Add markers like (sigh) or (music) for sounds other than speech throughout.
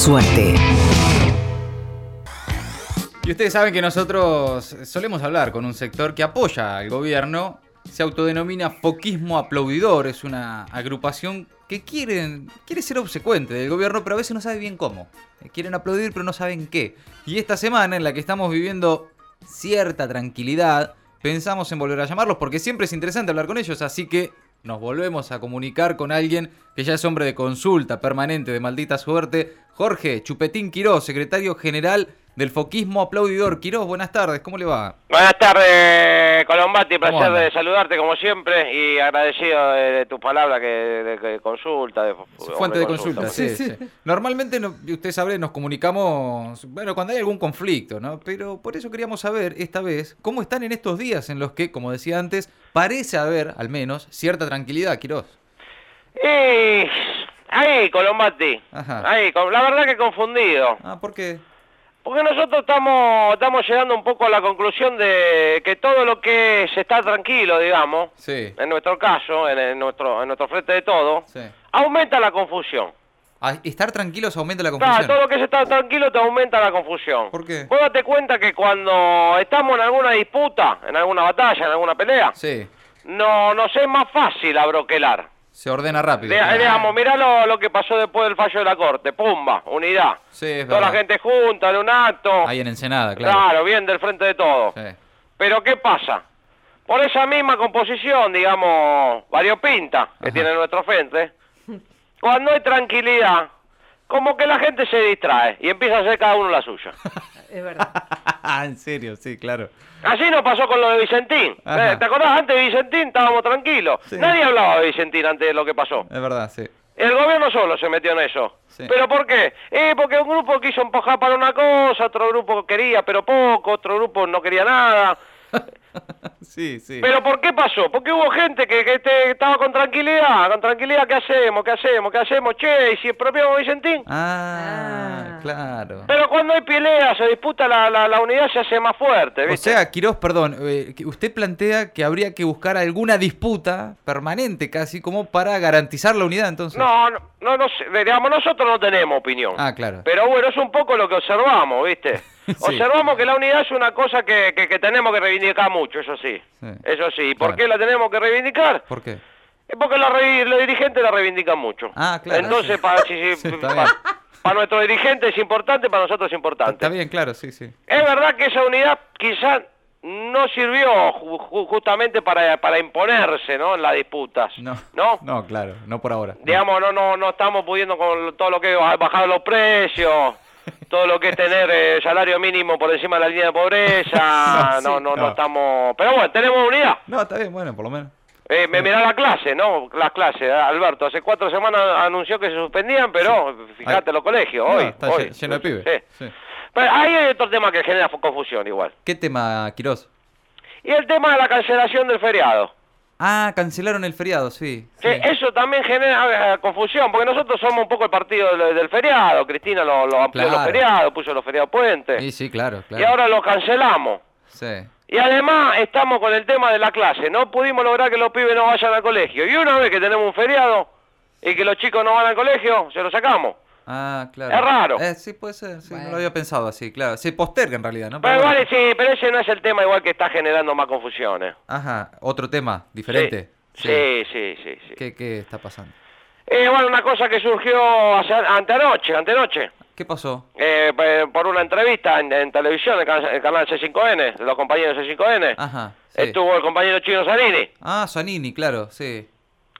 Suerte. Y ustedes saben que nosotros solemos hablar con un sector que apoya al gobierno, se autodenomina Foquismo Aplaudidor, es una agrupación que quieren, quiere ser obsecuente del gobierno, pero a veces no sabe bien cómo. Quieren aplaudir, pero no saben qué. Y esta semana en la que estamos viviendo cierta tranquilidad, pensamos en volver a llamarlos porque siempre es interesante hablar con ellos, así que nos volvemos a comunicar con alguien que ya es hombre de consulta permanente de maldita suerte, Jorge Chupetín Quirós, secretario general del Foquismo Aplaudidor. Quirós, buenas tardes, ¿cómo le va? Buenas tardes, Colombati, ¿Cómo placer de saludarte como siempre y agradecido de, de tu palabra que de, de consulta. De, Fuente de consulta, sí, sí. Normalmente, no- usted sabe, nos comunicamos, bueno, cuando hay algún conflicto, ¿no? Pero por eso queríamos saber, esta vez, cómo están en estos días en los que, como decía antes, parece haber, al menos, cierta tranquilidad, Quirós. Y ahí, Colombati, Ajá. ahí, con- la verdad que confundido. Ah, ¿por qué? Porque nosotros estamos, estamos llegando un poco a la conclusión de que todo lo que es estar tranquilo, digamos, Sí, en nuestro caso, en, en nuestro, en nuestro frente de todo, sí. aumenta la confusión. Ah, estar tranquilos aumenta la Claro, confusión. todo lo que es estar tranquilo te aumenta la confusión. ¿Por qué? Vos date cuenta que cuando estamos en alguna disputa, en alguna batalla, en alguna pelea, Sí, no nos es más fácil abroquelar. Se ordena rápido. De- digamos, mirá lo, lo que pasó después del fallo de la corte, pumba, unidad. Sí, es Toda la gente junta en un acto. Ahí en Ensenada, claro. claro. bien del frente de todo. Sí. Pero ¿qué pasa? Por esa misma composición, digamos, variopinta que Ajá. tiene nuestro frente, cuando hay tranquilidad, como que la gente se distrae y empieza a hacer cada uno la suya. (laughs) Es verdad. (laughs) en serio, sí, claro. Así nos pasó con lo de Vicentín. Ajá. Eh, ¿Te acordás? Antes de Vicentín estábamos tranquilos. Sí. Nadie hablaba de Vicentín antes de lo que pasó. Es verdad, sí. El gobierno solo se metió en eso. Sí. ¿Pero por qué? Eh, porque un grupo quiso empujar para una cosa, otro grupo quería pero poco, otro grupo no quería nada. (laughs) sí, sí. ¿Pero por qué pasó? Porque hubo gente que, que te- estaba con tranquilidad, con tranquilidad, ¿qué hacemos? ¿Qué hacemos? ¿Qué hacemos? Che, ¿y si expropiamos Vicentín? Ah, Ah. claro. Pero cuando hay pelea, se disputa la, la, la unidad, se hace más fuerte, O sea, Quirós, perdón, eh, usted plantea que habría que buscar alguna disputa permanente casi como para garantizar la unidad entonces. no, no, no, no sé, digamos, nosotros no tenemos opinión. Ah, claro. Pero bueno, es un poco lo que observamos, ¿viste? (laughs) Sí. Observamos que la unidad es una cosa que, que, que tenemos que reivindicar mucho, eso sí. Sí. Eso sí. ¿Y ¿Por Claro. qué la tenemos que reivindicar? ¿Por qué? Es porque la re- los dirigentes la reivindican mucho. Ah, claro. Entonces, Sí. para, si- si- Sí, está pa- bien. para nuestros dirigentes es importante, para nosotros es importante. Está bien, claro, sí, sí. Es verdad que esa unidad quizás no sirvió ju- ju- justamente para, para imponerse, ¿no? En las disputas. No. ¿No? No, claro, no por ahora. Digamos, no, no, no estamos pudiendo con todo lo que es bajar los precios, todo lo que es tener eh, salario mínimo por encima de la línea de pobreza, (laughs) No, sí, no, no, estamos... Pero bueno, tenemos unidad. No, está bien, bueno, por lo menos. Eh, me mirá la clase, ¿no? Las clases, eh, Alberto. Hace cuatro semanas anunció que se suspendían, pero fíjate los colegios, No, hoy. está hoy. lle- lleno de pibes. Sí. Sí. Pero ahí hay otro tema que genera confusión igual. ¿Qué tema, Quirós? Y el tema de la cancelación del feriado. Ah, cancelaron el feriado, sí. Sí, eso también genera confusión, porque nosotros somos un poco el partido del, del feriado. Cristina lo, lo amplió Claro. los feriados, puso los feriados puentes. Sí, sí, claro, claro. Y ahora lo cancelamos. Sí. Y además estamos con el tema de la clase. No pudimos lograr que los pibes no vayan al colegio. Y una vez que tenemos un feriado y que los chicos no van al colegio, se lo sacamos. Ah, claro. Es raro. Eh, sí, puede ser, sí, no lo había pensado así, claro. Se posterga en realidad, ¿no? Pero bueno. vale, sí, pero ese no es el tema igual que está generando más confusiones. Ajá, otro tema, diferente. Sí, sí, sí, sí. ¿Qué, qué está pasando? Eh, bueno, una cosa que surgió hace, antenoche, antenoche. ¿Qué pasó? Eh, por una entrevista en, en televisión, en el canal, el canal C5N, de los compañeros de C5N, Ajá. sí. estuvo el compañero chino Zanini, Ah, Zanini, claro, sí.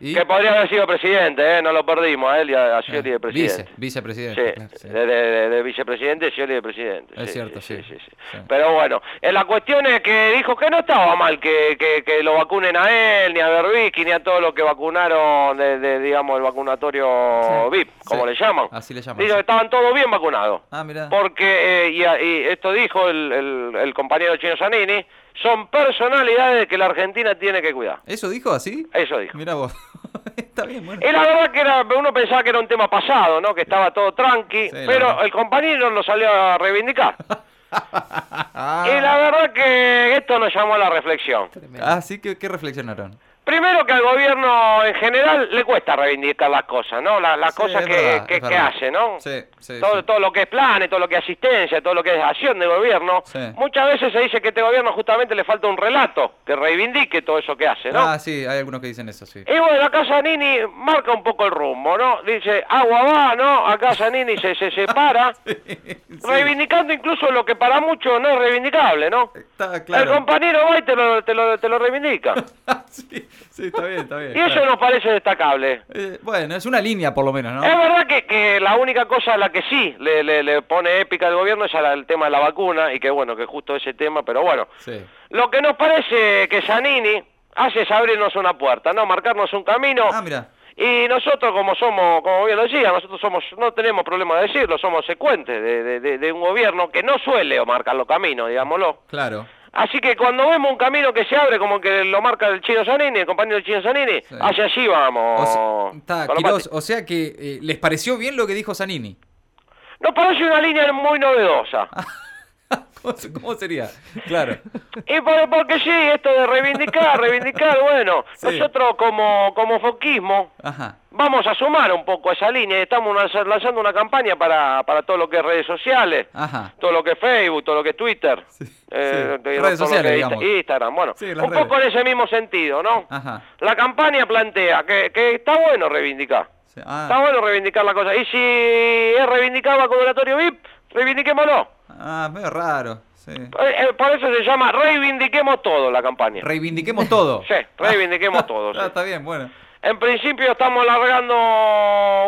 ¿Y? que podría haber sido presidente, ¿eh? no lo perdimos a él y a, a Scioli de Ah, presidente. Vice, vicepresidente. Sí, claro, sí. De, de- de vicepresidente, Scioli de presidente. Es cierto, sí, sí, sí. Pero bueno, eh, la cuestión es que dijo que no estaba mal que, que, que lo vacunen a él, ni a Berbisky, ni a todos los que vacunaron de, de, digamos, el vacunatorio. VIP, como le llaman. Así le llaman. Dijo que estaban todos bien vacunados. Ah, mira. Porque, eh, y, y esto dijo el, el- el compañero chino Zanini, son personalidades que la Argentina tiene que cuidar. ¿Eso dijo así? Eso dijo. Mira vos. (laughs) Está bien, bueno. Y la verdad que era, uno pensaba que era un tema pasado, ¿no? Que estaba todo tranqui, Sí, pero el compañero lo salió a reivindicar. (laughs) Y la verdad que esto nos llamó a la reflexión. Tremendo. ah, sí, ¿qué, qué reflexionaron? Primero que al gobierno en general le cuesta reivindicar las cosas, ¿no? La- Las Sí, cosas que, verdad, que- hace, ¿no? Sí, sí, todo, todo lo que es planes, todo lo que es asistencia, todo lo que es acción de gobierno. Sí. Muchas veces se dice que este gobierno justamente le falta un relato que reivindique todo eso que hace, ¿no? Ah, sí, hay algunos que dicen eso, sí. Y bueno, acá Zanini marca un poco el rumbo, ¿no? Dice, agua va, ¿no? Acá Zanini se, se separa, (laughs) reivindicando incluso lo que para muchos no es reivindicable, ¿no? Está El claro. compañero va y te lo, te lo, te lo reivindica. (laughs) sí, sí, está bien, está bien. Y eso claro. nos parece destacable. Eh, bueno, es una línea por lo menos, ¿no? Es verdad que, que la única cosa a la que sí le, le, le pone épica al gobierno es al tema de la vacuna, y que bueno, que justo ese tema, pero bueno. Sí. Lo que nos parece que Zanini hace es abrirnos una puerta, ¿no? Marcarnos un camino. Ah, mira. Y nosotros, como somos, como bien lo decía, nosotros somos, no tenemos problema de decirlo, somos secuentes de, de- de- de un gobierno que no suele marcar los caminos, digámoslo. Claro. Así que cuando vemos un camino que se abre, como que lo marca el chino Zanini, el compañero del chino Zanini, Sí. hacia allí vamos. O sea, Quirós, o sea que eh, les pareció bien lo que dijo Zanini. Nos parece una línea muy novedosa. (laughs) ¿Cómo, se- cómo sería? Claro. Y por- porque sí, esto de reivindicar, reivindicar, bueno, Sí. nosotros como, como foquismo Ajá. vamos a sumar un poco esa línea y estamos lanza- lanzando una campaña para, para todo lo que es redes sociales, Ajá. todo lo que es Facebook, todo lo que es Twitter, Sí, eh, sí. Redes sociales. Instagram, bueno, un poco en ese mismo sentido, ¿no? Ajá. La campaña plantea que, que está bueno reivindicar, Sí, está Ah, bueno reivindicar la cosa, y si es reivindicar vacunatorio VIP, reivindiquémoslo. Ah, medio raro. Sí. Eh, eh, por eso se llama reivindiquemos todo la campaña. Reivindiquemos todo. (laughs) Sí, reivindiquemos (laughs) todo, sí. Ah, está bien, bueno. En principio estamos largando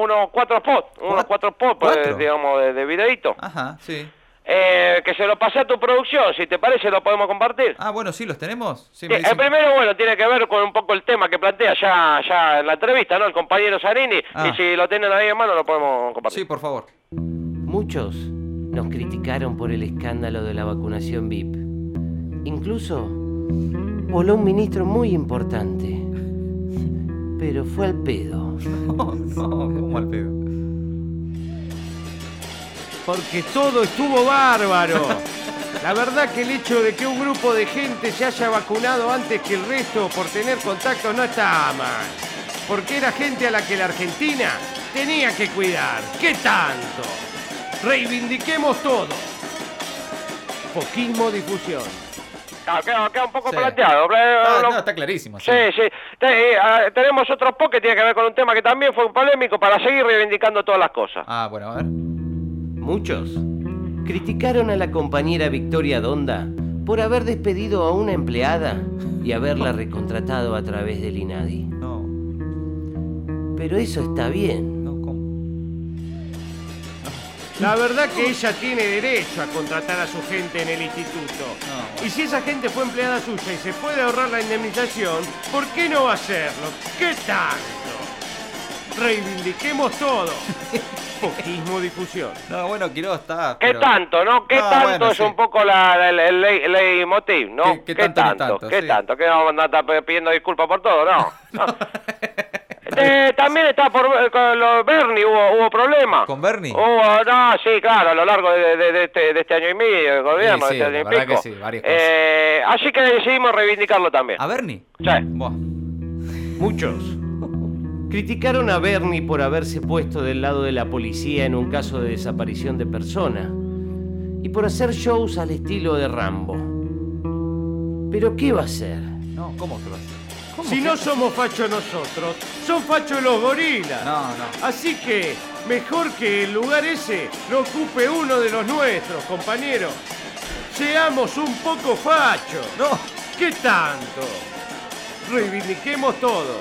unos cuatro spots, unos cuatro spots, pues, ¿Cuatro? digamos, de, de videíto. Ajá, sí. Eh, que se lo pasé a tu producción, si te parece lo podemos compartir. Ah, bueno, sí, los tenemos. Sí, Sí, me el primero, bueno, tiene que ver con un poco el tema que plantea ya, ya en la entrevista, ¿no? El compañero Zanini. Ah. Y si lo tienen ahí en mano, lo podemos compartir. Sí, por favor. Muchos nos criticaron por el escándalo de la vacunación VIP. Incluso voló un ministro muy importante. Pero fue al pedo. No, (laughs) no, ¿cómo al pedo? Porque todo estuvo bárbaro. La verdad que el hecho de que un grupo de gente se haya vacunado antes que el resto por tener contacto no está mal. Porque era gente a la que la Argentina tenía que cuidar. ¿Qué tanto? Reivindiquemos todo. Poquismo difusión. Queda, queda un poco Sí. planteado. Ah, no, está clarísimo. Sí, sí. Te- eh, tenemos otro post que tiene que ver con un tema que también fue polémico para seguir reivindicando todas las cosas. Ah, bueno, a ver. Muchos criticaron a la compañera Victoria Donda por haber despedido a una empleada y haberla recontratado a través del INADI. No, Pero eso está bien. La verdad que ella tiene derecho a contratar a su gente en el instituto. No. Y si esa gente fue empleada suya y se puede ahorrar la indemnización, ¿por qué no hacerlo? ¿Qué tanto? Reivindiquemos todo. (laughs) Poquismo difusión. No, bueno, Quiroz está. ¿Qué tanto, no? ¿Qué No, tanto bueno, es sí. un poco la, la- el, leitmotiv, no? ¿Qué- qué tanto, no tanto? ¿Qué Sí. tanto? ¿Qué vamos a andar pidiendo disculpas por todo? No. (laughs) (laughs) no. Eh, también está por eh, con los Bernie hubo, hubo problemas. ¿Con Bernie? Hubo, no, sí, claro, a lo largo de, de- de este, de este año y medio de gobierno, Sí, de este año la y verdad pico. que sí, varias cosas. Eh, así que decidimos reivindicarlo también. ¿A Bernie? Sí. Buah. Muchos criticaron a Bernie por haberse puesto del lado de la policía en un caso de desaparición de persona y por hacer shows al estilo de Rambo. Pero ¿qué va a hacer? No, ¿cómo que va a ser? ¿Cómo Si que- no somos fachos nosotros, son fachos los gorilas. No, no. Así que mejor que el lugar ese lo ocupe uno de los nuestros, compañeros. Seamos un poco fachos. No. ¿Qué tanto? Reivindiquemos todo.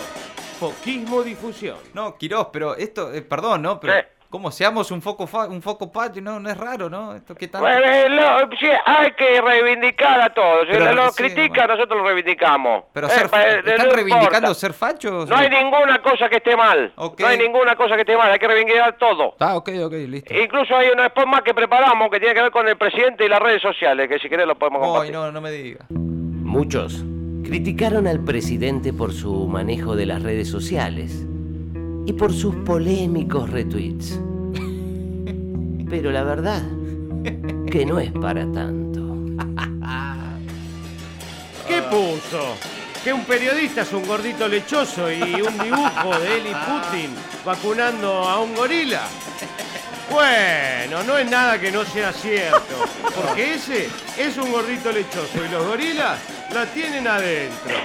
Poquismo difusión. No, Quiroz, pero esto, eh, perdón, ¿no? Pero. ¿Cómo seamos un foco fa- un foco patio? No, no es raro, ¿no? Esto qué tal. Bueno, eh, lo- sí, hay que reivindicar a todos. Si Pero, lo sí, critica, bueno. nosotros lo reivindicamos. pero Eh, ser, pa- eh, ¿están no reivindicando importa. ser fachos? No hay ninguna cosa que esté mal. No hay ninguna cosa que esté mal. Hay que reivindicar todo. Ah, ok, ok, listo. Incluso hay una spot más que preparamos que tiene que ver con el presidente y las redes sociales, que si querés lo podemos Ay, compartir. no, no me diga. Muchos criticaron al presidente por su manejo de las redes sociales y por sus polémicos retweets. Pero la verdad que no es para tanto. ¿Qué puso? que un periodista es un gordito lechoso y un dibujo de él y Putin vacunando a un gorila. Bueno, no es nada que no sea cierto, porque ese es un gordito lechoso y los gorilas la tienen adentro.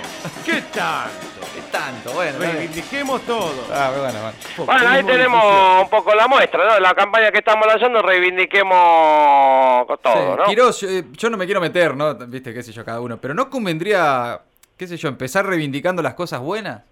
¿Qué tanto? Tanto, bueno. Reivindiquemos todo. Ah, bueno, bueno. Bueno, ahí tenemos un poco la muestra, ¿no? La campaña que estamos lanzando, reivindiquemos con todo, Sí, ¿no? Quirós, eh, yo no me quiero meter, ¿no? Viste, qué sé yo, cada uno. Pero ¿no convendría, qué sé yo, empezar reivindicando las cosas buenas?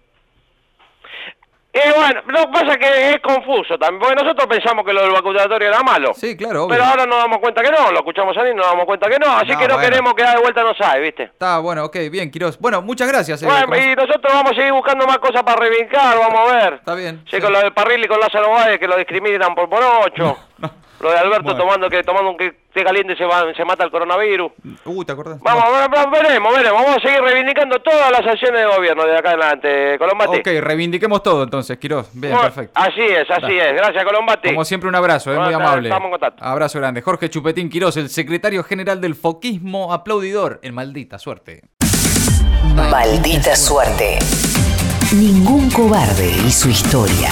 Y bueno, lo que pasa es que es confuso también, porque nosotros pensamos que lo del vacunatorio era malo. Sí, claro, obvio. Pero ahora nos damos cuenta que no, lo escuchamos ahí y nos damos cuenta que no, así No, que no bueno. queremos quedar de vuelta no sabe, ¿viste? Está bueno, ok, bien, Quirós. Bueno, muchas gracias. eh, Bueno, y nosotros vamos a seguir buscando más cosas para reivindicar, vamos a ver. Está bien. Sí, sí. con lo del Parril y con Lázaro Báez que lo discriminan por ocho. (laughs) Lo de Alberto Bueno. tomando que tomando un que té caliente se va, se mata el coronavirus. Uh, ¿te acordás? Vamos, ve- ve- veremos, veremos. Vamos a seguir reivindicando todas las acciones de gobierno de acá adelante, Colombati. Ok, reivindiquemos todo entonces, Quirós. Bien, Bueno, perfecto. Así es, así es. Gracias, Colombati. Como siempre, un abrazo, eh, muy amable. estamos en contacto. Abrazo grande. Jorge Chupetín Quirós, el secretario general del Foquismo Aplaudidor. En maldita suerte. Maldita suerte. Ningún cobarde y su historia.